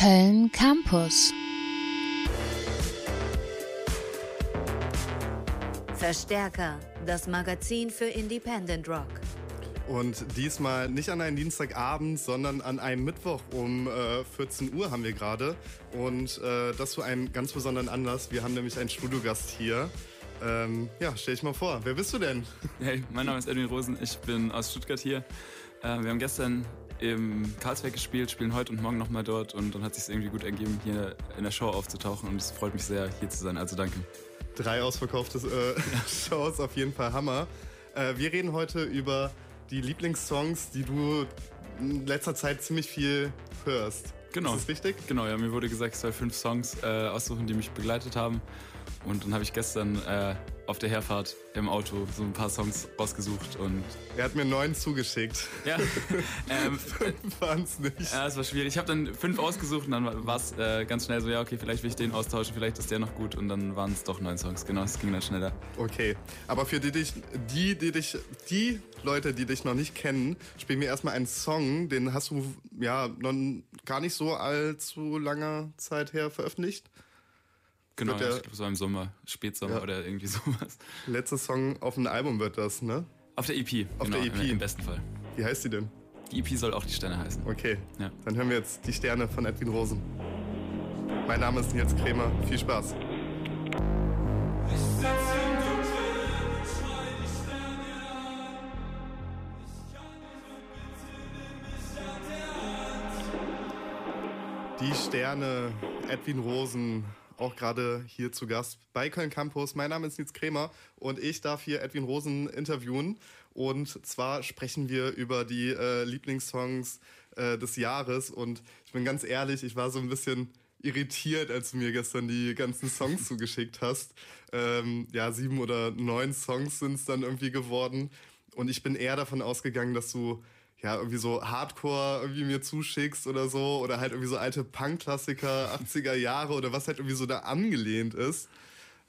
Köln Campus. Verstärker, das Magazin für Independent Rock. Und diesmal nicht an einem Dienstagabend, sondern an einem Mittwoch um äh, 14 Uhr haben wir gerade. Und äh, das zu einem ganz besonderen Anlass. Wir haben nämlich einen Studiogast hier. Ähm, ja, stell dich mal vor. Wer bist du denn? Hey, mein Name ist Edwin Rosen. Ich bin aus Stuttgart hier. Äh, wir haben gestern im Karlsberg gespielt, spielen heute und morgen nochmal dort. Und dann hat es sich irgendwie gut ergeben, hier in der Show aufzutauchen. Und es freut mich sehr, hier zu sein. Also danke. Drei ausverkaufte äh, Shows, auf jeden Fall Hammer. Äh, wir reden heute über die Lieblingssongs, die du in letzter Zeit ziemlich viel hörst. Genau. Ist das richtig? Genau, ja, mir wurde gesagt, ich soll fünf Songs äh, aussuchen, die mich begleitet haben. Und dann habe ich gestern äh, auf der Herfahrt im Auto so ein paar Songs rausgesucht und. Er hat mir neun zugeschickt. Ja. ähm, fünf waren es nicht. Ja, es war schwierig. Ich habe dann fünf ausgesucht und dann war es äh, ganz schnell so, ja, okay, vielleicht will ich den austauschen, vielleicht ist der noch gut und dann waren es doch neun Songs. Genau, es ging dann schneller. Okay. Aber für die, die, die dich, die Leute, die dich noch nicht kennen, spielen wir erstmal einen Song, den hast du ja noch gar nicht so allzu langer Zeit her veröffentlicht. Genau, ja, ich glaube, so im Sommer, Spätsommer ja. oder irgendwie sowas. Letzter Song auf dem Album wird das, ne? Auf der EP. Auf genau, der EP. Im besten Fall. Wie heißt die denn? Die EP soll auch die Sterne heißen. Okay. Ja. Dann hören wir jetzt die Sterne von Edwin Rosen. Mein Name ist Nils Krämer. Viel Spaß. Die Sterne, Edwin Rosen, auch gerade hier zu Gast bei Köln Campus. Mein Name ist Nils Krämer und ich darf hier Edwin Rosen interviewen. Und zwar sprechen wir über die äh, Lieblingssongs äh, des Jahres. Und ich bin ganz ehrlich, ich war so ein bisschen irritiert, als du mir gestern die ganzen Songs zugeschickt hast. Ähm, ja, sieben oder neun Songs sind es dann irgendwie geworden. Und ich bin eher davon ausgegangen, dass du ja, irgendwie so Hardcore irgendwie mir zuschickst oder so oder halt irgendwie so alte Punk-Klassiker 80er Jahre oder was halt irgendwie so da angelehnt ist.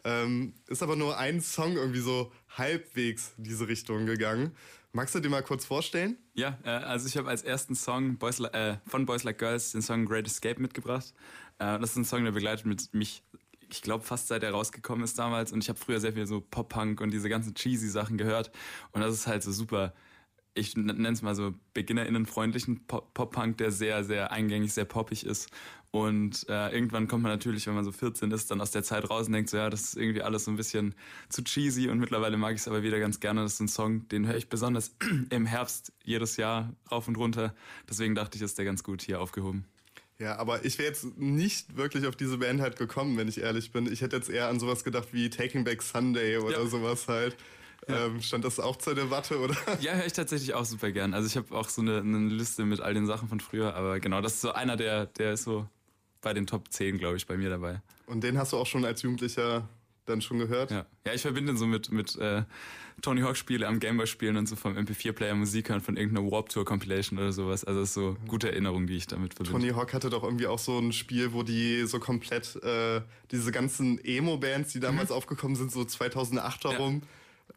Ähm, ist aber nur ein Song irgendwie so halbwegs in diese Richtung gegangen. Magst du dir mal kurz vorstellen? Ja, äh, also ich habe als ersten Song Boys, äh, von Boys Like Girls den Song Great Escape mitgebracht. Äh, das ist ein Song, der begleitet mit mich ich glaube, fast seit er rausgekommen ist damals. Und ich habe früher sehr viel so Pop-Punk und diese ganzen cheesy Sachen gehört. Und das ist halt so super ich nenne es mal so BeginnerInnen-freundlichen Pop-Punk, der sehr, sehr eingängig, sehr poppig ist. Und äh, irgendwann kommt man natürlich, wenn man so 14 ist, dann aus der Zeit raus und denkt so, ja, das ist irgendwie alles so ein bisschen zu cheesy und mittlerweile mag ich es aber wieder ganz gerne. Das ist ein Song, den höre ich besonders im Herbst jedes Jahr rauf und runter. Deswegen dachte ich, ist der ganz gut hier aufgehoben. Ja, aber ich wäre jetzt nicht wirklich auf diese Band halt gekommen, wenn ich ehrlich bin. Ich hätte jetzt eher an sowas gedacht wie Taking Back Sunday oder ja. sowas halt. Ja. Ähm, stand das auch zur Debatte, oder? Ja, höre ich tatsächlich auch super gern. Also ich habe auch so eine, eine, Liste mit all den Sachen von früher, aber genau, das ist so einer, der, der ist so bei den Top 10, glaube ich, bei mir dabei. Und den hast du auch schon als Jugendlicher dann schon gehört? Ja, ja ich verbinde ihn so mit, mit äh, Tony Hawk Spiele am Gameboy spielen und so vom MP4-Player Musik hören von irgendeiner Warp Tour Compilation oder sowas. Also das ist so gute Erinnerung, die ich damit verbinde. Tony Hawk hatte doch irgendwie auch so ein Spiel, wo die so komplett äh, diese ganzen Emo-Bands, die damals mhm. aufgekommen sind, so 2008 herum, ja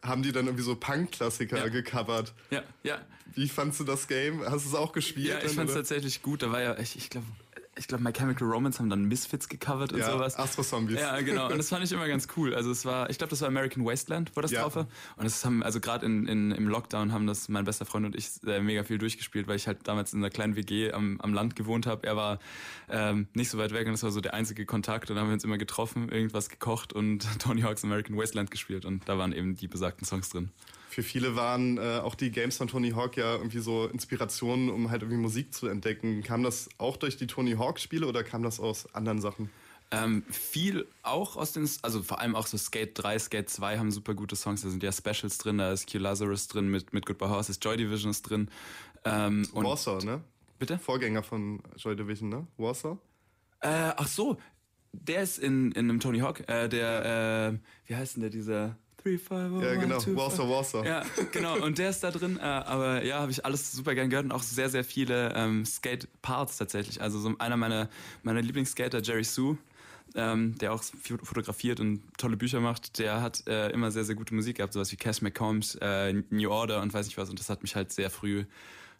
haben die dann irgendwie so Punk-Klassiker ja. gecovert. Ja, ja. Wie fandst du das Game? Hast du es auch gespielt? Ja, ich fand es tatsächlich gut. Da war ja, ich, ich glaube, ich glaube, My Chemical Romance haben dann Misfits gecovert und ja, sowas. Astro Zombies. Ja, genau. Und das fand ich immer ganz cool. Also es war, ich glaube, das war American Wasteland, wo das ja. drauf war. Und es haben, also gerade in, in, im Lockdown haben das mein bester Freund und ich äh, mega viel durchgespielt, weil ich halt damals in einer kleinen WG am, am Land gewohnt habe. Er war ähm, nicht so weit weg und das war so der einzige Kontakt. Und dann haben wir uns immer getroffen, irgendwas gekocht und Tony Hawk's American Wasteland gespielt. Und da waren eben die besagten Songs drin für viele waren äh, auch die Games von Tony Hawk ja irgendwie so Inspirationen, um halt irgendwie Musik zu entdecken. Kam das auch durch die Tony Hawk-Spiele oder kam das aus anderen Sachen? Ähm, viel auch aus den, also vor allem auch so Skate 3, Skate 2 haben super gute Songs, da sind ja Specials drin, da ist Q Lazarus drin mit, mit Goodbye Horses, Joy Division ist drin. Ähm, Warsaw, ne? Bitte? Vorgänger von Joy Division, ne? Warsaw? Äh, ach so, der ist in, in einem Tony Hawk, äh, der, äh, wie heißt denn der, dieser Three, five, oh, ja, genau. Warsaw, Warsaw. Ja, genau. Und der ist da drin. Äh, aber ja, habe ich alles super gern gehört und auch sehr, sehr viele ähm, Skate-Parts tatsächlich. Also so einer meiner, meiner Lieblingsskater, Jerry Sue, ähm, der auch fotografiert und tolle Bücher macht, der hat äh, immer sehr, sehr gute Musik gehabt. Sowas wie Cash McCombs, äh, New Order und weiß nicht was. Und das hat mich halt sehr früh,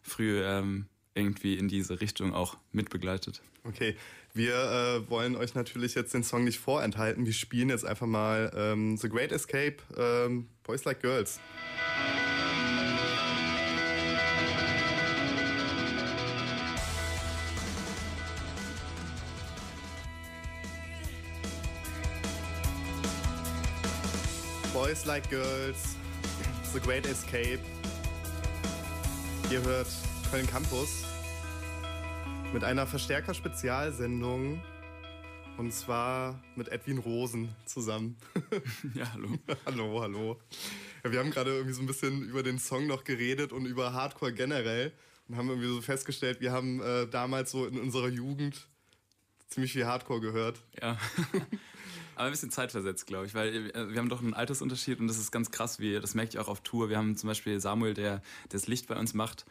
früh ähm, irgendwie in diese Richtung auch mitbegleitet. Okay, wir äh, wollen euch natürlich jetzt den Song nicht vorenthalten. Wir spielen jetzt einfach mal ähm, The Great Escape, ähm, Boys Like Girls. Boys Like Girls, The Great Escape. Ihr hört Köln Campus mit einer Verstärker-Spezialsendung. Und zwar mit Edwin Rosen zusammen. Ja, hallo. hallo, hallo. Ja, wir haben gerade irgendwie so ein bisschen über den Song noch geredet und über Hardcore generell. Und haben irgendwie so festgestellt, wir haben äh, damals so in unserer Jugend ziemlich viel Hardcore gehört. Ja. Aber ein bisschen zeitversetzt, glaube ich, weil äh, wir haben doch einen Altersunterschied und das ist ganz krass, wie das merke ich auch auf Tour. Wir haben zum Beispiel Samuel, der das Licht bei uns macht.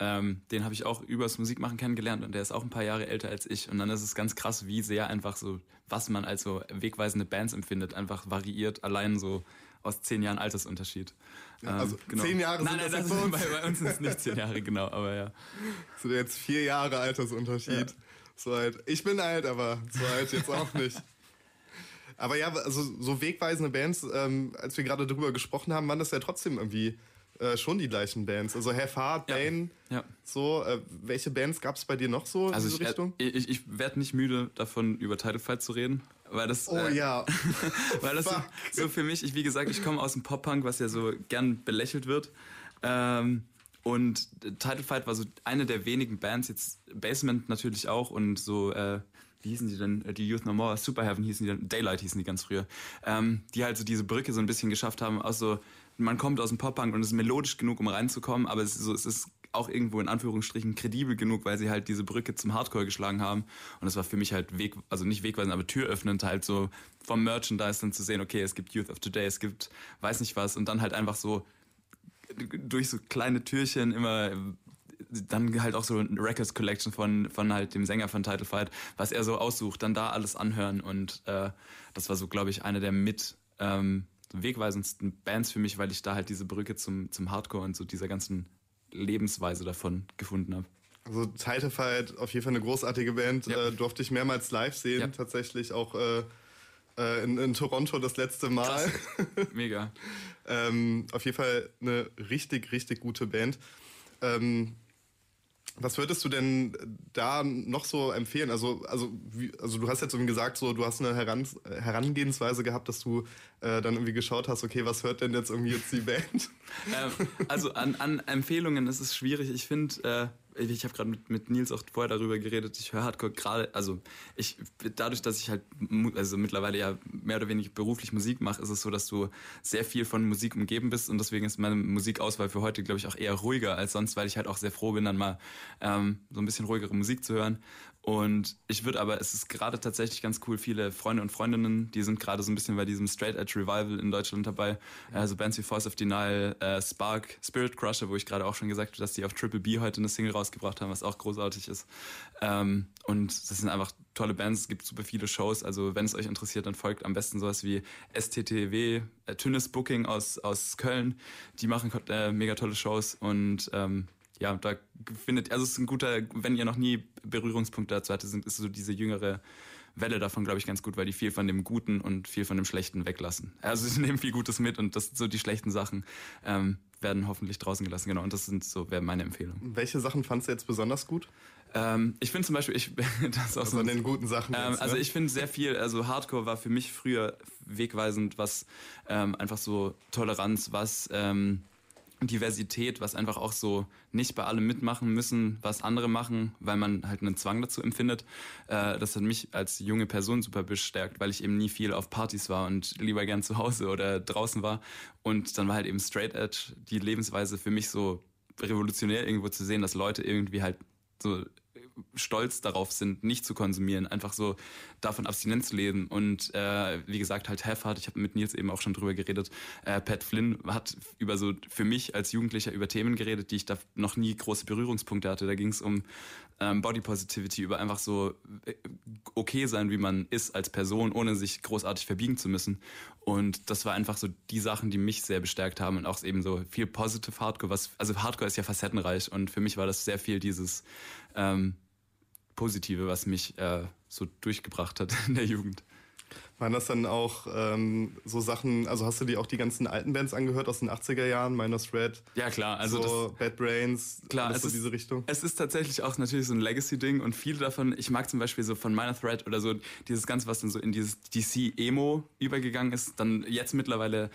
Ähm, den habe ich auch übers Musikmachen kennengelernt und der ist auch ein paar Jahre älter als ich. Und dann ist es ganz krass, wie sehr einfach so, was man als so wegweisende Bands empfindet, einfach variiert, allein so aus zehn Jahren Altersunterschied. Ja, also ähm, genau. zehn Jahre nein, sind nein, das, bei, bei, uns sind es nicht zehn Jahre, genau, aber ja. Sind jetzt vier Jahre Altersunterschied. Ja. So alt. Ich bin alt, aber so alt jetzt auch nicht. Aber ja, also so wegweisende Bands, ähm, als wir gerade drüber gesprochen haben, waren das ja trotzdem irgendwie äh, schon die gleichen Bands. Also Have Heart, Bane, ja. ja. so. Äh, welche Bands gab es bei dir noch so also in diese ich, Richtung? Ich, ich, werde nicht müde davon, über Title Fight zu reden. Weil das, oh äh, ja. weil das so, so, für mich, ich, wie gesagt, ich komme aus dem Pop-Punk, was ja so gern belächelt wird. Ähm, und Title Fight war so eine der wenigen Bands, jetzt Basement natürlich auch und so äh, wie hießen die denn? Äh, die Youth No More, Super Heaven hießen die dann, Daylight hießen die ganz früher, ähm, die halt so diese Brücke so ein bisschen geschafft haben, aus so, man kommt aus dem Pop-Punk und es ist melodisch genug, um reinzukommen, aber es ist, so, es ist auch irgendwo in Anführungsstrichen kredibel genug, weil sie halt diese Brücke zum Hardcore geschlagen haben. Und das war für mich halt Weg, also nicht wegweisend, aber türöffnend halt so vom Merchandise dann zu sehen, okay, es gibt Youth of Today, es gibt weiß nicht was und dann halt einfach so durch so kleine Türchen immer dann halt auch so eine Records Collection von, von halt dem Sänger von Title Fight, was er so aussucht, dann da alles anhören und äh, das war so, glaube ich, eine der mit ähm, wegweisendsten Bands für mich, weil ich da halt diese Brücke zum, zum Hardcore und so dieser ganzen Lebensweise davon gefunden habe. Also Title Fight, auf jeden Fall eine großartige Band, ja. äh, durfte ich mehrmals live sehen, ja. tatsächlich auch äh, äh in, in, Toronto das letzte Mal. Mega. ähm, auf jeden Fall eine richtig, richtig gute Band. Ähm, was würdest du denn da noch so empfehlen? Also, also, wie, also du hast jetzt irgendwie gesagt, so du hast eine Heran Herangehensweise gehabt, dass du äh, dann irgendwie geschaut hast, okay, was hört denn jetzt irgendwie jetzt die Band? Ähm, also an, an Empfehlungen ist es schwierig. Ich finde, äh, ich habe gerade mit, mit Nils auch vorher darüber geredet, ich höre Hardcore gerade, also ich, dadurch, dass ich halt, also mittlerweile ja mehr oder weniger beruflich Musik mache, ist es so, dass du sehr viel von Musik umgeben bist und deswegen ist meine Musikauswahl für heute, glaube ich, auch eher ruhiger als sonst, weil ich halt auch sehr froh bin, dann mal ähm, so ein bisschen ruhigere Musik zu hören. Und ich würde aber, es ist gerade tatsächlich ganz cool, viele Freunde und Freundinnen, die sind gerade so ein bisschen bei diesem Straight Edge Revival in Deutschland dabei. Also Bands wie Force of Denial, äh, Spark, Spirit Crusher, wo ich gerade auch schon gesagt habe, dass die auf Triple B heute eine Single rausgebracht haben, was auch großartig ist. Ähm, und das sind einfach tolle Bands, es gibt super viele Shows. Also wenn es euch interessiert, dann folgt am besten sowas wie STTW, äh, Tünnes Booking aus, aus Köln. Die machen äh, mega tolle Shows und ähm, ja, da findet, also es ist ein guter, wenn ihr noch nie Berührungspunkte dazu hattet, ist so diese jüngere Welle davon, glaube ich, ganz gut, weil die viel von dem Guten und viel von dem Schlechten weglassen. Also sie nehmen viel Gutes mit und das so die schlechten Sachen ähm, werden hoffentlich draußen gelassen, genau. Und das sind so, wäre meine Empfehlung. Welche Sachen fandst du jetzt besonders gut? Ähm, ich finde zum Beispiel, ich das auch also so an den guten Sachen. Ähm, jetzt, also ne? ich finde sehr viel, also Hardcore war für mich früher wegweisend, was ähm, einfach so Toleranz, was ähm, Diversität, was einfach auch so nicht bei allem mitmachen müssen, was andere machen, weil man halt einen Zwang dazu empfindet. Äh, das hat mich als junge Person super bestärkt, weil ich eben nie viel auf Partys war und lieber gern zu Hause oder draußen war. Und dann war halt eben Straight Edge die Lebensweise für mich so revolutionär irgendwo zu sehen, dass Leute irgendwie halt so stolz darauf sind, nicht zu konsumieren, einfach so davon abstinent zu leben. Und äh, wie gesagt, halt Heart, ich habe mit Nils eben auch schon drüber geredet. Äh, Pat Flynn hat über so für mich als Jugendlicher über Themen geredet, die ich da noch nie große Berührungspunkte hatte. Da ging es um ähm, Body Positivity, über einfach so äh, okay sein, wie man ist als Person, ohne sich großartig verbiegen zu müssen. Und das war einfach so die Sachen, die mich sehr bestärkt haben und auch eben so viel Positive Hardcore, was, also Hardcore ist ja facettenreich und für mich war das sehr viel dieses ähm, Positive, was mich äh, so durchgebracht hat in der Jugend. Waren das dann auch ähm, so Sachen, also hast du dir auch die ganzen alten Bands angehört aus den 80er Jahren, Minus Red? Ja, klar. Also so Bad Brains, klar, es so ist, diese Richtung? Es ist tatsächlich auch natürlich so ein Legacy-Ding und viele davon, ich mag zum Beispiel so von Minor Thread oder so dieses Ganze, was dann so in dieses DC-Emo übergegangen ist, dann jetzt mittlerweile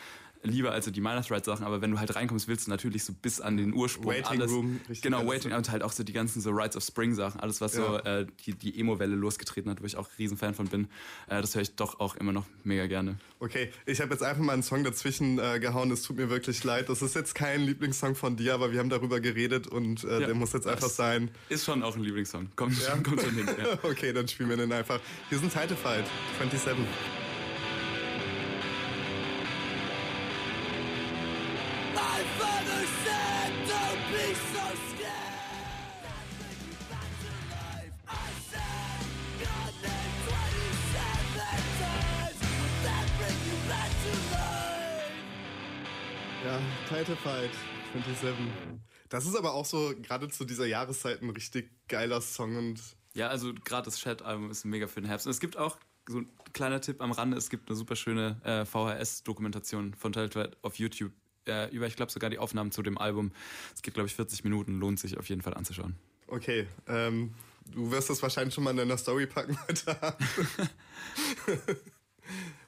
lieber also die Minor Threat Sachen, aber wenn du halt reinkommst, willst du natürlich so bis an den Ursprung Waiting alles. Room, genau, Waiting und halt auch so die ganzen so Rides of Spring Sachen, alles was ja. so äh, die, die Emo-Welle losgetreten hat, wo ich auch riesen Fan von bin. Äh, das höre ich doch auch immer noch mega gerne. Okay, ich habe jetzt einfach mal einen Song dazwischen äh, gehauen, es tut mir wirklich leid. Das ist jetzt kein Lieblingssong von dir, aber wir haben darüber geredet und äh, ja, der muss jetzt einfach sein. Ist schon auch ein Lieblingssong. Kommt, ja? kommt schon hin. Ja. okay, dann spielen wir den einfach. Hier sind Title Fight 27. Fight 27. Das ist aber auch so gerade zu dieser Jahreszeit ein richtig geiler Song und ja, also gerade das Chat-Album ist mega für den Herbst. Und es gibt auch so ein kleiner Tipp am Rande, es gibt eine super schöne äh, VHS-Dokumentation von Fight auf YouTube äh, über, ich glaube, sogar die Aufnahmen zu dem Album. Es geht, glaube ich, 40 Minuten, lohnt sich auf jeden Fall anzuschauen. Okay, ähm, du wirst das wahrscheinlich schon mal in deiner Story packen heute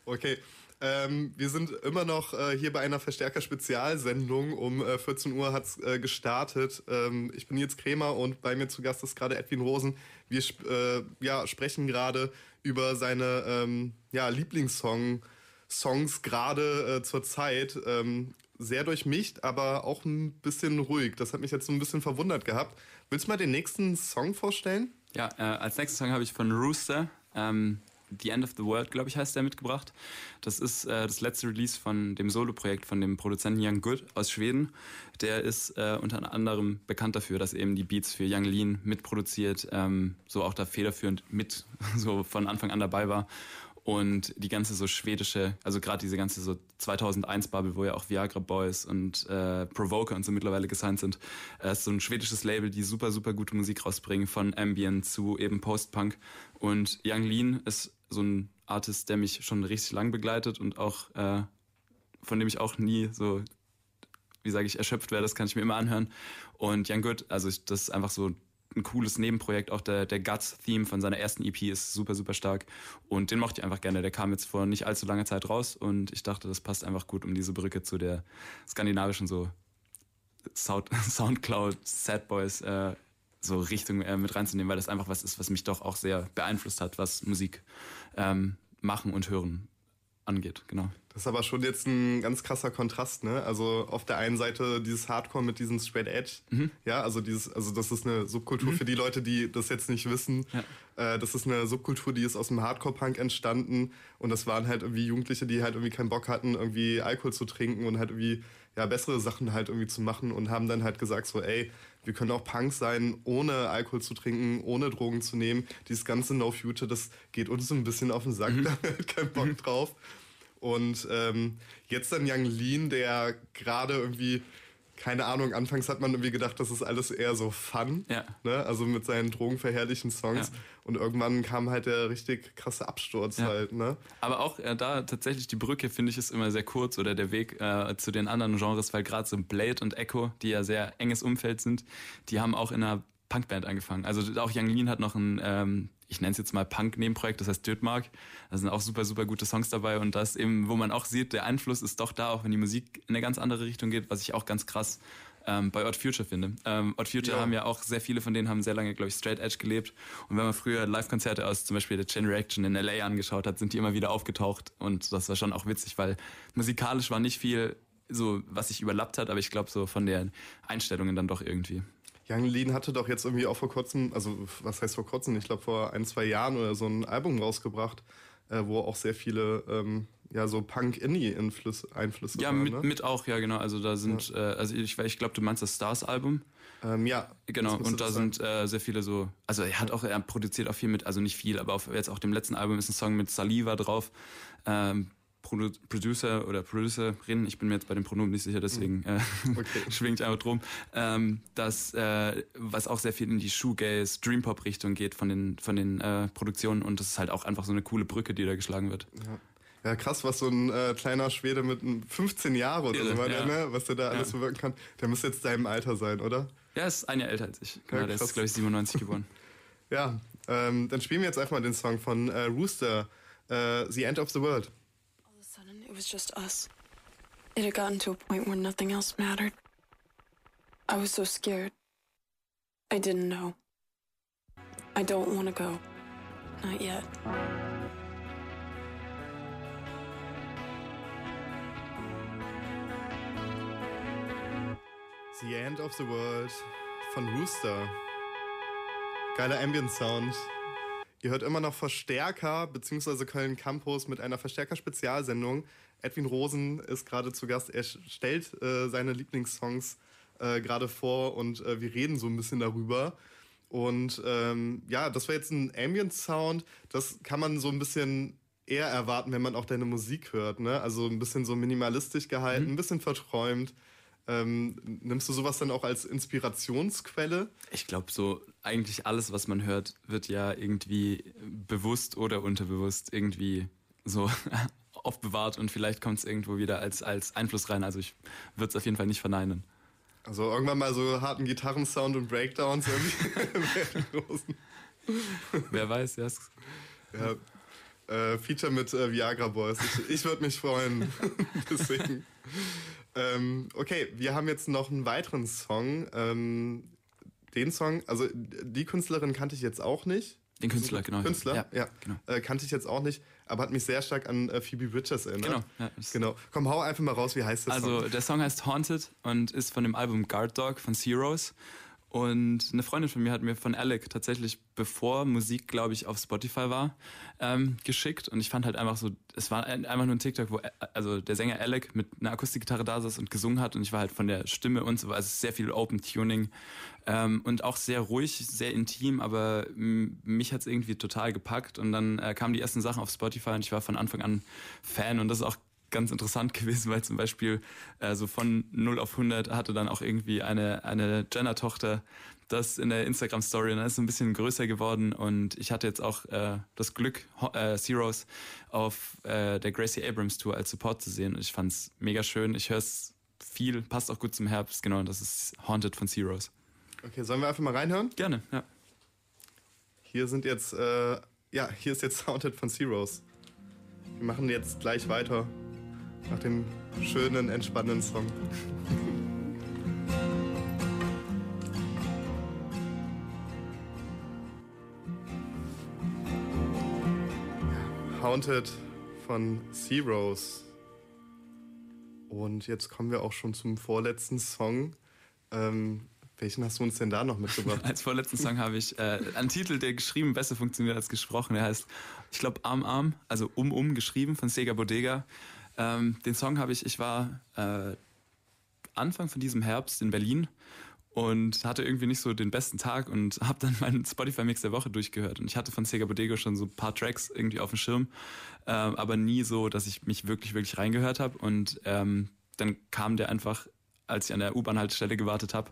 okay, ähm, wir sind immer noch äh, hier bei einer Verstärker-Spezialsendung. Um äh, 14 Uhr hat's äh, gestartet. Ähm, ich bin jetzt Krämer und bei mir zu Gast ist gerade Edwin Rosen. Wir äh, ja, sprechen gerade über seine ähm, ja, Lieblingssong. Songs gerade äh, zur Zeit. Ähm, sehr durchmischt, aber auch ein bisschen ruhig. Das hat mich jetzt so ein bisschen verwundert gehabt. Willst du mal den nächsten Song vorstellen? Ja, äh, als nächsten Song habe ich von Rooster ähm, The End of the World, glaube ich, heißt der mitgebracht. Das ist äh, das letzte Release von dem Solo-Projekt von dem Produzenten Young Good aus Schweden. Der ist äh, unter anderem bekannt dafür, dass eben die Beats für Young Lean mitproduziert, ähm, so auch da federführend mit so von Anfang an dabei war und die ganze so schwedische, also gerade diese ganze so 2001-Bubble, wo ja auch Viagra Boys und äh, Provoker und so mittlerweile gesigned sind, äh, ist so ein schwedisches Label, die super, super gute Musik rausbringen, von Ambient zu eben Post-Punk. Und Young Lean ist so ein Artist, der mich schon richtig lang begleitet und auch, äh, von dem ich auch nie so, wie sage ich, erschöpft werde, das kann ich mir immer anhören. Und Young Good, also ich, das ist einfach so ein cooles Nebenprojekt. Auch der, der Guts-Theme von seiner ersten EP ist super, super stark. Und den mochte ich einfach gerne. Der kam jetzt vor nicht allzu langer Zeit raus und ich dachte, das passt einfach gut um diese Brücke zu der skandinavischen so Sound, Soundcloud, Sad Boys äh, so Richtung äh, mit reinzunehmen, weil das einfach was ist, was mich doch auch sehr beeinflusst hat, was Musik ähm, machen und hören angeht, genau. Das ist aber schon jetzt ein ganz krasser Kontrast, ne? Also auf der einen Seite dieses Hardcore mit diesem Straight Edge, mhm. ja, also dieses, also das ist eine Subkultur mhm. für die Leute, die das jetzt nicht wissen. Ja. Äh, das ist eine Subkultur, die ist aus dem Hardcore-Punk entstanden und das waren halt irgendwie Jugendliche, die halt irgendwie keinen Bock hatten, irgendwie Alkohol zu trinken und halt irgendwie ja bessere Sachen halt irgendwie zu machen und haben dann halt gesagt so, ey, wir können auch Punk sein, ohne Alkohol zu trinken, ohne Drogen zu nehmen. Dieses ganze No Future, das geht uns so ein bisschen auf den Sack, mhm. da hat keinen Bock mhm. drauf. Und ähm, jetzt dann Young Lean, der gerade irgendwie, keine Ahnung, anfangs hat man irgendwie gedacht, das ist alles eher so Fun. Ja. Ne? Also mit seinen drogenverherrlichen Songs. Ja. Und irgendwann kam halt der richtig krasse Absturz ja. halt. Ne? Aber auch äh, da tatsächlich die Brücke, finde ich, ist immer sehr kurz oder der Weg äh, zu den anderen Genres, weil gerade so Blade und Echo, die ja sehr enges Umfeld sind, die haben auch in einer Punkband angefangen. Also auch Young Lean hat noch ein, ähm, ich nenne es jetzt mal Punk-Nebenprojekt, das heißt Dirtmark. Da sind auch super, super gute Songs dabei und das eben, wo man auch sieht, der Einfluss ist doch da, auch wenn die Musik in eine ganz andere Richtung geht, was ich auch ganz krass ähm, bei Odd Future finde. Ähm, Odd Future ja. haben ja auch sehr viele von denen haben sehr lange, glaube ich, Straight Edge gelebt. Und wenn man früher Live-Konzerte aus zum Beispiel der Chain Reaction in LA angeschaut hat, sind die immer wieder aufgetaucht und das war schon auch witzig, weil musikalisch war nicht viel so, was sich überlappt hat, aber ich glaube so von den Einstellungen dann doch irgendwie. Young Lean hatte doch jetzt irgendwie auch vor kurzem, also was heißt vor kurzem, ich glaube vor ein, zwei Jahren oder so ein Album rausgebracht, äh, wo auch sehr viele ähm, ja so Punk-Indie-Einflüsse Ja, waren, mit, ne? mit auch, ja genau. Also da sind, äh, also ich, ich glaube, du meinst das Stars-Album. Ähm, ja, Genau, und da sind äh, sehr viele so, also er hat auch, er produziert auch viel mit, also nicht viel, aber auf jetzt auch dem letzten Album ist ein Song mit Saliva drauf. Ähm, Produ Producer oder Producerin, ich bin mir jetzt bei den Pronomen nicht sicher, deswegen äh, Okay. schwingt einfach drum, ähm, das, äh, was auch sehr viel in die Shoegaze, Dreampop-Richtung geht von den, von den äh, Produktionen und das ist halt auch einfach so eine coole Brücke, die da geschlagen wird. Ja, krass, was so ein äh, kleiner Schwede mit einem 15 Jahre oder so war, der, ja. ne? was der da alles Ja. bewirken kann. Der müsste jetzt deinem Alter sein, oder? Ja, er ist ein Jahr älter als ich. Genau, Ja, der ist, glaube ich, 97 geboren. Ja, ähm, dann spielen wir jetzt einfach mal den Song von äh, Rooster, äh, The End of the World. It was just us. It had gotten to a point where nothing else mattered. I was so scared. I didn't know. I don't want to go. Not yet. The End of the World von Rooster. Geiler Ambient Sound. Ihr hört immer noch Verstärker bzw. Köln Campus mit einer Verstärker-Spezialsendung. Edwin Rosen ist gerade zu Gast. Er stellt äh, seine Lieblingssongs äh, gerade vor und äh, wir reden so ein bisschen darüber. Und ähm, ja, das war jetzt ein Ambient Sound. Das kann man so ein bisschen eher erwarten, wenn man auch deine Musik hört. Ne? Also ein bisschen so minimalistisch gehalten, ein bisschen verträumt. Ähm, nimmst du sowas dann auch als Inspirationsquelle? Ich glaube, so eigentlich alles, was man hört, wird ja irgendwie bewusst oder unterbewusst irgendwie so aufbewahrt und vielleicht kommt es irgendwo wieder als, als Einfluss rein. Also ich würde es auf jeden Fall nicht verneinen. Also irgendwann mal so harten Gitarrensound und Breakdowns irgendwie. Wer weiß, ja. ja. Äh, Feature mit äh, Viagra Boys. Ich, ich würde mich freuen. Deswegen. Ähm, okay, wir haben jetzt noch einen weiteren Song. Ähm, den Song, also die Künstlerin kannte ich jetzt auch nicht. Den Künstler, genau. Künstler, ja. Ja, genau. Äh, kannte ich jetzt auch nicht, aber hat mich sehr stark an äh, Phoebe Bridgers erinnert. Genau, ja, genau. Komm, hau einfach mal raus, wie heißt das Also Song? der Song heißt Haunted und ist von dem Album Guard Dog von Zeros. Und eine Freundin von mir hat mir von Alec tatsächlich, bevor Musik, glaube ich, auf Spotify war, ähm, geschickt. Und ich fand halt einfach so, es war ein- einfach nur ein TikTok, wo äh, also der Sänger Alec mit einer Akustikgitarre da saß und gesungen hat. Und ich war halt von der Stimme und so, also sehr viel Open Tuning ähm, und auch sehr ruhig, sehr intim, aber mich hat's irgendwie total gepackt. Und dann äh, kamen die ersten Sachen auf Spotify und ich war von Anfang an Fan. Und das ist auch ganz interessant gewesen, weil zum Beispiel äh, so von 0 auf 100 hatte dann auch irgendwie eine, eine Jenner-Tochter das in der Instagram-Story und dann ist so ein bisschen größer geworden und ich hatte jetzt auch äh, das Glück, äh, Zeros auf äh, der Gracie Abrams Tour als Support zu sehen und ich fand's mega schön. Ich höre es viel, passt auch gut zum Herbst, genau, und das ist Haunted von Zeros. Okay, sollen wir einfach mal reinhören? Gerne, ja. Hier sind jetzt, äh, ja, hier ist jetzt Sounded von Zeros. Wir machen jetzt gleich weiter nach dem schönen, entspannenden Song. Haunted von Zeros. Und jetzt kommen wir auch schon zum vorletzten Song. Ähm, welchen hast du uns denn da noch mitgebracht? Als vorletzten Song habe ich äh, einen Titel, der geschrieben besser funktioniert als gesprochen. Der heißt, ich glaube, Arm Arm, also Um Um geschrieben von Sega Bodega. Ähm, den Song habe ich, ich war äh, Anfang von diesem Herbst in Berlin und hatte irgendwie nicht so den besten Tag und habe dann meinen Spotify-Mix der Woche durchgehört. Und ich hatte von Sega Bodega schon so ein paar Tracks irgendwie auf dem Schirm, ähm, aber nie so, dass ich mich wirklich, wirklich reingehört habe. Und ähm, dann kam der einfach, als ich an der U-Bahn-Haltestelle gewartet habe.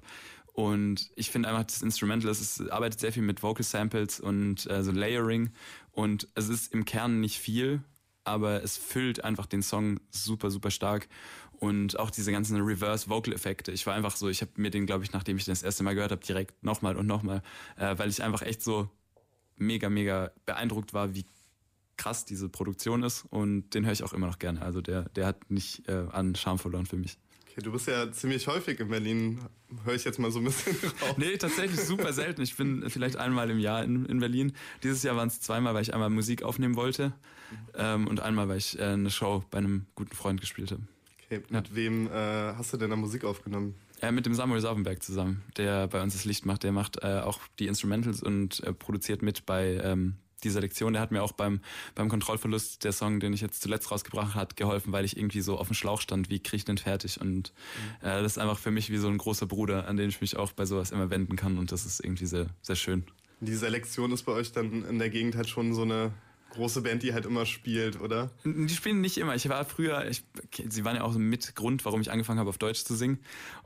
Und ich finde einfach, das Instrumental, es ist, arbeitet sehr viel mit Vocal Samples und äh, so Layering. Und es ist im Kern nicht viel, aber es füllt einfach den Song super, super stark. Und auch diese ganzen Reverse-Vocal-Effekte. Ich war einfach so, ich habe mir den, glaube ich, nachdem ich den das erste Mal gehört habe, direkt nochmal und nochmal, äh, weil ich einfach echt so mega, mega beeindruckt war, wie krass diese Produktion ist. Und den höre ich auch immer noch gerne. Also der, der hat nicht äh, an Charme verloren für mich. Okay, du bist ja ziemlich häufig in Berlin, höre ich jetzt mal so ein bisschen raus. Nee, tatsächlich super selten. Ich bin vielleicht einmal im Jahr in, in Berlin. Dieses Jahr waren es zweimal, weil ich einmal Musik aufnehmen wollte ähm, und einmal, weil ich äh, eine Show bei einem guten Freund gespielt habe. Okay, mit wem äh, hast du denn da Musik aufgenommen? Äh, mit dem Samuel Saubenberg zusammen, der bei uns das Licht macht. Der macht äh, auch die Instrumentals und äh, produziert mit bei ähm, dieser Lektion. Der hat mir auch beim, beim Kontrollverlust der Song, den ich jetzt zuletzt rausgebracht hat, geholfen, weil ich irgendwie so auf dem Schlauch stand, wie kriege ich den fertig? Und mhm. äh, das ist einfach für mich wie so ein großer Bruder, an den ich mich auch bei sowas immer wenden kann. Und das ist irgendwie sehr, sehr schön. Die Selektion ist bei euch dann in der Gegend halt schon so eine große Band, die halt immer spielt, oder? Die spielen nicht immer. Ich war früher, ich, sie waren ja auch mit Grund, warum ich angefangen habe, auf Deutsch zu singen.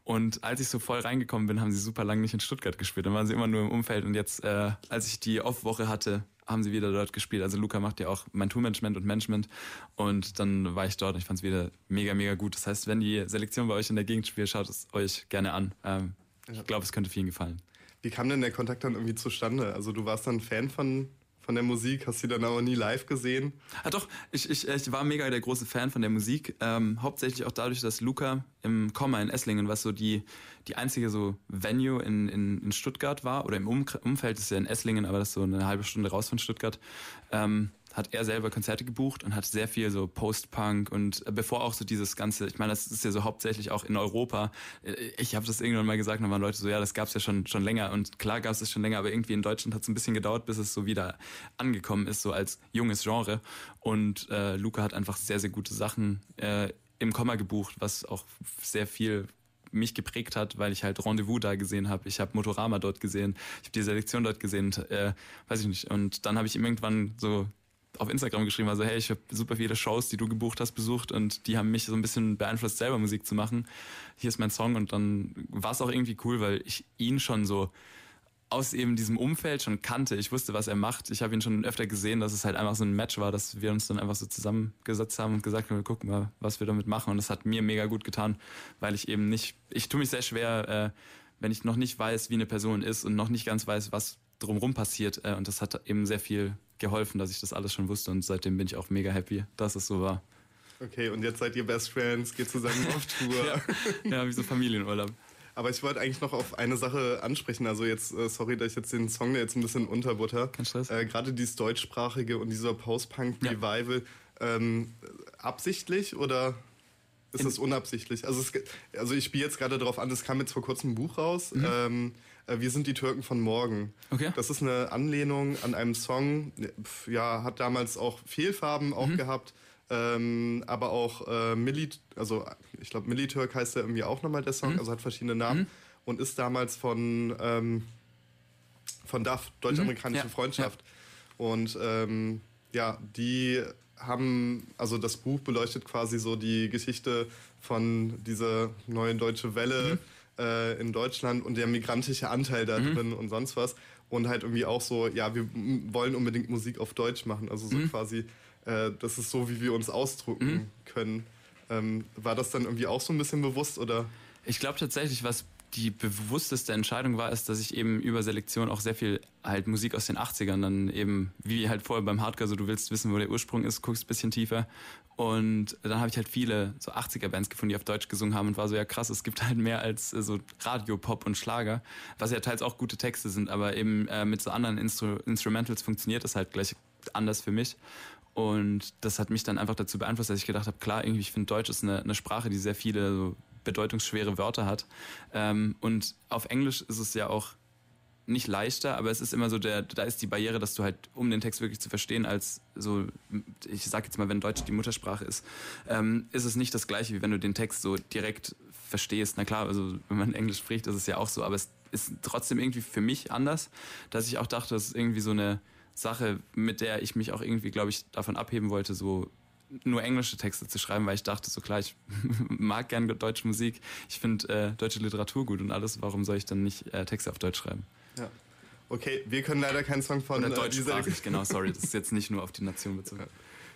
Und als ich so voll reingekommen bin, haben sie super lange nicht in Stuttgart gespielt. Dann waren sie immer nur im Umfeld. Und jetzt, äh, als ich die Off-Woche hatte, haben sie wieder dort gespielt. Also Luca macht ja auch mein Tourmanagement und Management. Und dann war ich dort und ich fand es wieder mega, mega gut. Das heißt, wenn die Selektion bei euch in der Gegend spielt, schaut es euch gerne an. Ähm, ich glaube, es könnte vielen gefallen. Wie kam denn der Kontakt dann irgendwie zustande? Also du warst dann Fan von von der Musik? Hast du die dann aber nie live gesehen? Ah, doch, ich, ich, ich war mega der große Fan von der Musik. Ähm, hauptsächlich auch dadurch, dass Luca im Komma in Esslingen, was so die, die einzige so Venue in, in, in Stuttgart war, oder im um Umfeld ist ja in Esslingen, aber das ist so eine halbe Stunde raus von Stuttgart, ähm, hat er selber Konzerte gebucht und hat sehr viel so Post-Punk und äh, bevor auch so dieses ganze, ich meine, das ist ja so hauptsächlich auch in Europa. Äh, ich habe das irgendwann mal gesagt, dann waren Leute so, ja, das gab's ja schon schon länger und klar gab's es schon länger, aber irgendwie in Deutschland hat es ein bisschen gedauert, bis es so wieder angekommen ist, so als junges Genre. Und äh, Luca hat einfach sehr sehr gute Sachen äh, im Komma gebucht, was auch sehr viel mich geprägt hat, weil ich halt Rendezvous da gesehen habe. Ich habe Motorama dort gesehen, ich habe die Selektion dort gesehen, äh, weiß ich nicht. Und dann habe ich ihm irgendwann so auf Instagram geschrieben, also hey, ich habe super viele Shows, die du gebucht hast, besucht und die haben mich so ein bisschen beeinflusst, selber Musik zu machen. Hier ist mein Song und dann war es auch irgendwie cool, weil ich ihn schon so aus eben diesem Umfeld schon kannte. Ich wusste, was er macht. Ich habe ihn schon öfter gesehen, dass es halt einfach so ein Match war, dass wir uns dann einfach so zusammengesetzt haben und gesagt haben, gucken mal, was wir damit machen. Und das hat mir mega gut getan, weil ich eben nicht, ich tue mich sehr schwer, äh, wenn ich noch nicht weiß, wie eine Person ist und noch nicht ganz weiß, was drumherum passiert. Äh, und das hat eben sehr viel geholfen, dass ich das alles schon wusste und seitdem bin ich auch mega happy, dass es so war. Okay, und jetzt seid ihr Best Friends, geht zusammen auf Tour. ja, ja, wie so Familienurlaub. Aber ich wollte eigentlich noch auf eine Sache ansprechen. Also jetzt, äh, sorry, dass ich jetzt den Song jetzt ein bisschen unterbutter. Kein Stress. Äh, Gerade dieses deutschsprachige und dieser Post-Punk-Revival, ja. ähm, absichtlich oder ist es unabsichtlich? Also, es, also ich spiele jetzt gerade darauf an, es kam jetzt vor kurzem ein Buch raus. Mhm. Ähm, äh, wir sind die Türken von morgen. Okay. Das ist eine Anlehnung an einem Song, ja, hat damals auch Fehlfarben auch mhm. gehabt. Ähm, aber auch äh, Milit, also ich glaube Militürk heißt ja irgendwie auch nochmal der Song, mhm. also hat verschiedene Namen mhm. und ist damals von ähm, von DAF, Deutsch-Amerikanische mhm. ja. Freundschaft. Ja. Und ähm, ja, die haben, also das Buch beleuchtet quasi so die Geschichte von dieser neuen deutsche Welle mhm äh, in Deutschland und der migrantische Anteil da mhm. drin und sonst was. Und halt irgendwie auch so, ja, wir wollen unbedingt Musik auf Deutsch machen. Also so mhm. quasi, äh, das ist so, wie wir uns ausdrucken mhm. können. Ähm, war das dann irgendwie auch so ein bisschen bewusst oder? Ich glaube tatsächlich, was die bewussteste Entscheidung war, ist, dass ich eben über Selektion auch sehr viel halt Musik aus den 80ern dann eben, wie halt vorher beim Hardcore, so du willst wissen, wo der Ursprung ist, guckst ein bisschen tiefer. Und dann habe ich halt viele so 80er-Bands gefunden, die auf Deutsch gesungen haben und war so, ja krass, es gibt halt mehr als äh, so Radio-Pop und Schlager, was ja teils auch gute Texte sind, aber eben äh, mit so anderen Instru Instrumentals funktioniert das halt gleich anders für mich. Und das hat mich dann einfach dazu beeinflusst, dass ich gedacht habe, klar, irgendwie, ich finde Deutsch ist eine, eine Sprache, die sehr viele so bedeutungsschwere Wörter hat. Ähm, und auf Englisch ist es ja auch nicht leichter, aber es ist immer so, der, da ist die Barriere, dass du halt, um den Text wirklich zu verstehen, als so, ich sag jetzt mal, wenn Deutsch die Muttersprache ist, ähm, ist es nicht das gleiche, wie wenn du den Text so direkt verstehst. Na klar, also wenn man Englisch spricht, ist es ja auch so, aber es ist trotzdem irgendwie für mich anders, dass ich auch dachte, das ist irgendwie so eine Sache, mit der ich mich auch irgendwie, glaube ich, davon abheben wollte, so nur englische Texte zu schreiben, weil ich dachte, so klar, ich mag gerne deutsche Musik, ich finde äh, deutsche Literatur gut und alles, warum soll ich dann nicht äh, Texte auf Deutsch schreiben? Ja. Okay, wir können leider keinen Song von Oder äh, deutschsprachig, genau, sorry, das ist jetzt nicht nur auf die Nation bezogen. Ja.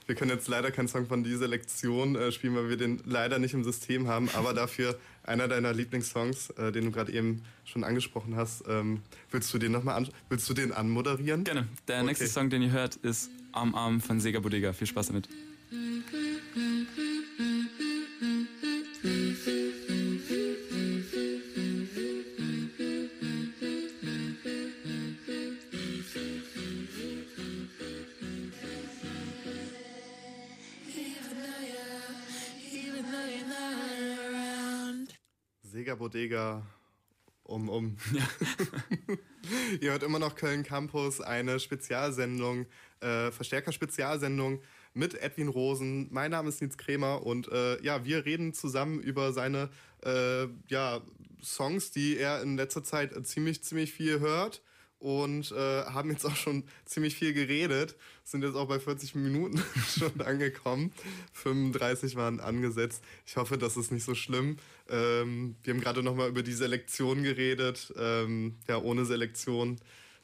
Wir können jetzt leider keinen Song von dieser Lektion äh, spielen, weil wir den leider nicht im System haben, aber dafür einer deiner Lieblingssongs, äh, den du gerade eben schon angesprochen hast. Ähm, willst du den nochmal an willst du den anmoderieren? Gerne. Der okay. nächste Song, den ihr hört, ist Arm Arm von Sega Bodega. Viel Spaß damit. Lega Bodega um um. Ja. Ihr hört immer noch Köln Campus, eine Spezialsendung, äh, Verstärker-Spezialsendung mit Edwin Rosen. Mein Name ist Nils Kremer und äh, ja, wir reden zusammen über seine äh, ja, Songs, die er in letzter Zeit ziemlich, ziemlich viel hört und äh, haben jetzt auch schon ziemlich viel geredet. Sind jetzt auch bei 40 Minuten schon angekommen. 35 waren angesetzt. Ich hoffe, das ist nicht so schlimm. Ähm, wir haben gerade nochmal über die Selektion geredet. Ähm, ja, ohne Selektion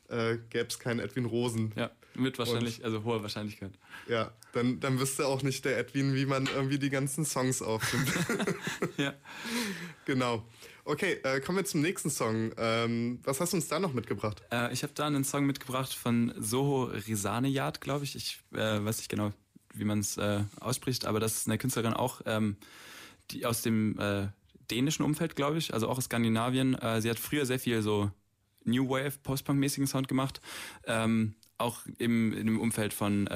äh, gäbe es keinen Edwin Rosen. Ja, mit wahrscheinlich, und, also hoher Wahrscheinlichkeit. Ja, dann, dann wüsste auch nicht der Edwin, wie man irgendwie die ganzen Songs aufnimmt. ja. Genau. Okay, äh, kommen wir zum nächsten Song. Ähm, was hast du uns da noch mitgebracht? Äh, ich habe da einen Song mitgebracht von Soho Risanejad, glaube ich. Ich äh, weiß nicht genau, wie man es äh, ausspricht, aber das ist eine Künstlerin auch, ähm, die aus dem äh, dänischen Umfeld, glaube ich, also auch aus Skandinavien. Äh, sie hat früher sehr viel so New Wave, Post-Punk-mäßigen Sound gemacht. Ähm, auch im, im Umfeld von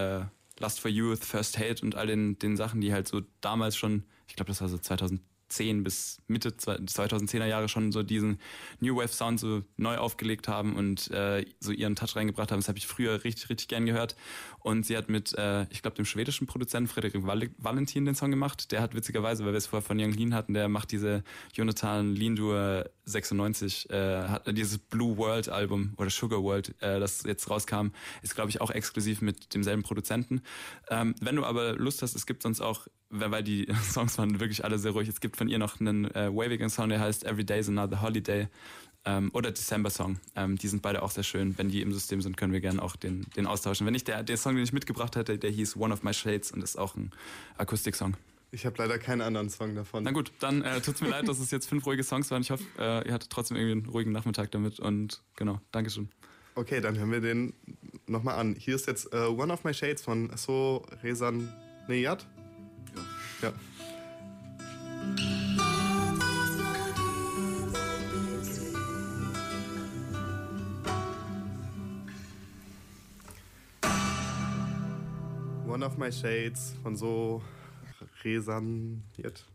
Lust for Youth, First Hate und all den, den Sachen, die halt so damals schon, ich glaube, das war so 2000 2010 bis Mitte 2010er Jahre schon so diesen New Wave Sound so neu aufgelegt haben und äh, so ihren Touch reingebracht haben. Das habe ich früher richtig, richtig gern gehört. Und sie hat mit, äh, ich glaube, dem schwedischen Produzenten Frederik Valentin den Song gemacht. Der hat witzigerweise, weil wir es vorher von Young Lean hatten, der macht diese Jonathan Lindur 96, äh, hat dieses Blue World Album oder Sugar World, äh, das jetzt rauskam, ist, glaube ich, auch exklusiv mit demselben Produzenten. Ähm, wenn du aber Lust hast, es gibt sonst auch weil die Songs waren wirklich alle sehr ruhig. Es gibt von ihr noch einen äh, wavigen Song, der heißt Every Day's Another Holiday ähm, oder December Song. Ähm, die sind beide auch sehr schön. Wenn die im System sind, können wir gerne auch den, den austauschen. Wenn nicht, der, der Song, den ich mitgebracht hatte, der hieß One of My Shades und ist auch ein Akustik-Song. Ich habe leider keinen anderen Song davon. Na gut, dann äh, tut's mir leid, dass es jetzt fünf ruhige Songs waren. Ich hoffe, äh, ihr hattet trotzdem irgendwie einen ruhigen Nachmittag damit und genau, Dankeschön. Okay, dann hören wir den nochmal an. Hier ist jetzt uh, One of My Shades von So Rezan Neyat. Ja. One of My Shades von so resaniert.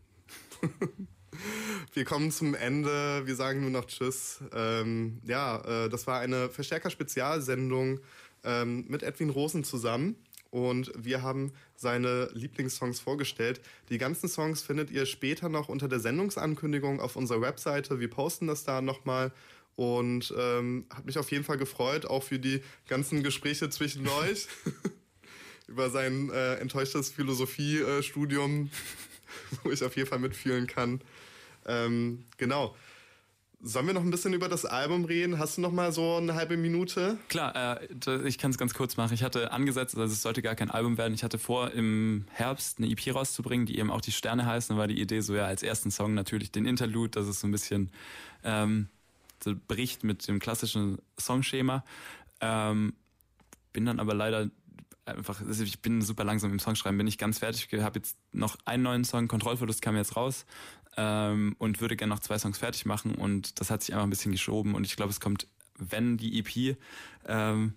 Wir kommen zum Ende. Wir sagen nur noch Tschüss. Ähm, ja, äh, das war eine Verstärker-Spezialsendung ähm, mit Edwin Rosen zusammen und wir haben seine Lieblingssongs vorgestellt. Die ganzen Songs findet ihr später noch unter der Sendungsankündigung auf unserer Webseite. Wir posten das da nochmal und ähm, hat mich auf jeden Fall gefreut, auch für die ganzen Gespräche zwischen euch über sein äh, enttäuschtes Philosophiestudium, wo ich auf jeden Fall mitfühlen kann. Ähm, genau. Sollen wir noch ein bisschen über das Album reden? Hast du noch mal so eine halbe Minute? Klar, äh, ich kann es ganz kurz machen. Ich hatte angesetzt, also es sollte gar kein Album werden. Ich hatte vor, im Herbst eine EP rauszubringen, die eben auch die Sterne heißt. Dann war die Idee so, ja, als ersten Song natürlich den Interlude, dass es so ein bisschen ähm, so bricht mit dem klassischen Songschema. Ähm, bin dann aber leider einfach, also ich bin super langsam im Songschreiben, bin ich ganz fertig. Habe jetzt noch einen neuen Song, Kontrollverlust kam jetzt raus ähm, und würde gerne noch zwei Songs fertig machen und das hat sich einfach ein bisschen geschoben und ich glaube, es kommt, wenn die EP ähm,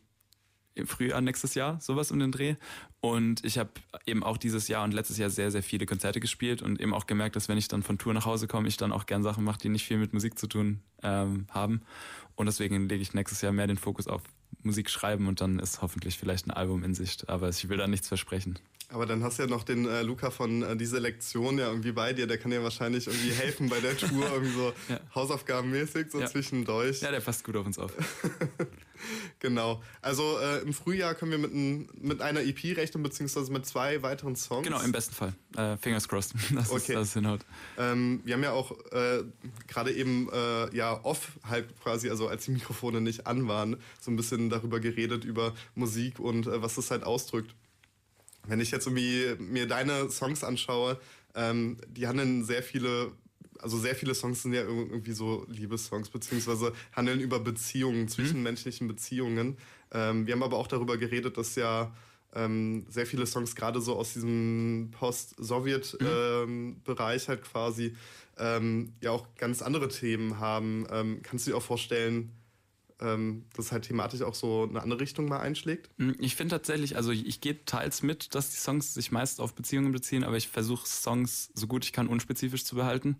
im Frühjahr nächstes Jahr, sowas um den Dreh. Und ich habe eben auch dieses Jahr und letztes Jahr sehr, sehr viele Konzerte gespielt und eben auch gemerkt, dass wenn ich dann von Tour nach Hause komme, ich dann auch gern Sachen mache, die nicht viel mit Musik zu tun ähm, haben. Und deswegen lege ich nächstes Jahr mehr den Fokus auf Musik schreiben und dann ist hoffentlich vielleicht ein Album in Sicht. Aber ich will da nichts versprechen. Aber dann hast du ja noch den äh, Luca von äh, diese Lektion ja irgendwie bei dir, der kann dir wahrscheinlich irgendwie helfen bei der Tour, irgendwie so ja. Hausaufgabenmäßig, so ja. zwischendurch. Ja, der passt gut auf uns auf. genau. Also äh, im Frühjahr können wir mit, ein, mit einer EP rechnen, beziehungsweise mit zwei weiteren Songs. Genau, im besten Fall. Äh, fingers crossed, dass okay. es hinhaut. Ähm, wir haben ja auch äh, gerade eben äh, ja off halt quasi, also als die Mikrofone nicht an waren, so ein bisschen darüber geredet, über Musik und was das halt ausdrückt. Wenn ich jetzt irgendwie mir deine Songs anschaue, ähm, die handeln sehr viele, also sehr viele Songs sind ja irgendwie so Liebessongs, beziehungsweise handeln über Beziehungen, zwischenmenschlichen Beziehungen. Ähm, wir haben aber auch darüber geredet, dass ja ähm, sehr viele Songs gerade so aus diesem Post-Sowjet-Bereich mhm. halt quasi ähm, ja auch ganz andere Themen haben. Ähm, kannst du dir auch vorstellen, ähm, das halt thematisch auch so eine andere Richtung mal einschlägt? Hm, ich finde tatsächlich, also ich gehe teils mit, dass die Songs sich meist auf Beziehungen beziehen, aber ich versuche Songs so gut ich kann unspezifisch zu behalten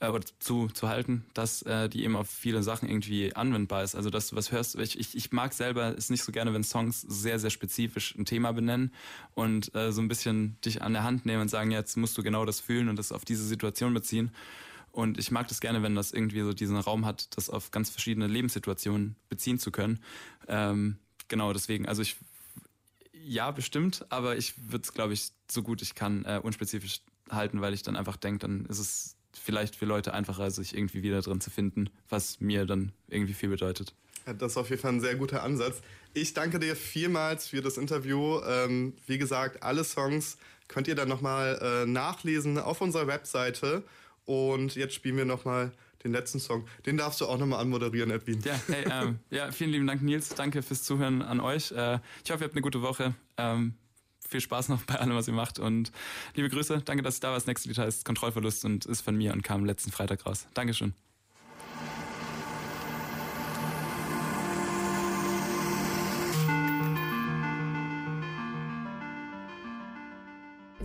äh, oder zu, zu halten, dass äh, die eben auf viele Sachen irgendwie anwendbar ist. Also dass du was hörst, ich, ich, ich mag selber es nicht so gerne, wenn Songs sehr, sehr spezifisch ein Thema benennen und äh, so ein bisschen dich an der Hand nehmen und sagen, jetzt musst du genau das fühlen und das auf diese Situation beziehen. Und ich mag das gerne, wenn das irgendwie so diesen Raum hat, das auf ganz verschiedene Lebenssituationen beziehen zu können. Ähm, genau, deswegen, also ich, ja, bestimmt, aber ich würde es, glaube ich, so gut ich kann äh, unspezifisch halten, weil ich dann einfach denke, dann ist es vielleicht für Leute einfacher, sich irgendwie wieder drin zu finden, was mir dann irgendwie viel bedeutet. Das ist auf jeden Fall ein sehr guter Ansatz. Ich danke dir vielmals für das Interview. Ähm, wie gesagt, alle Songs könnt ihr dann nochmal äh, nachlesen auf unserer Webseite. Und jetzt spielen wir nochmal den letzten Song. Den darfst du auch nochmal anmoderieren, Edwin. Ja, hey, ähm, ja, vielen lieben Dank, Nils. Danke fürs Zuhören an euch. Äh, ich hoffe, ihr habt eine gute Woche. Ähm, viel Spaß noch bei allem, was ihr macht. Und liebe Grüße. Danke, dass ihr da war. Das nächste Lied heißt Kontrollverlust und ist von mir und kam letzten Freitag raus. Dankeschön.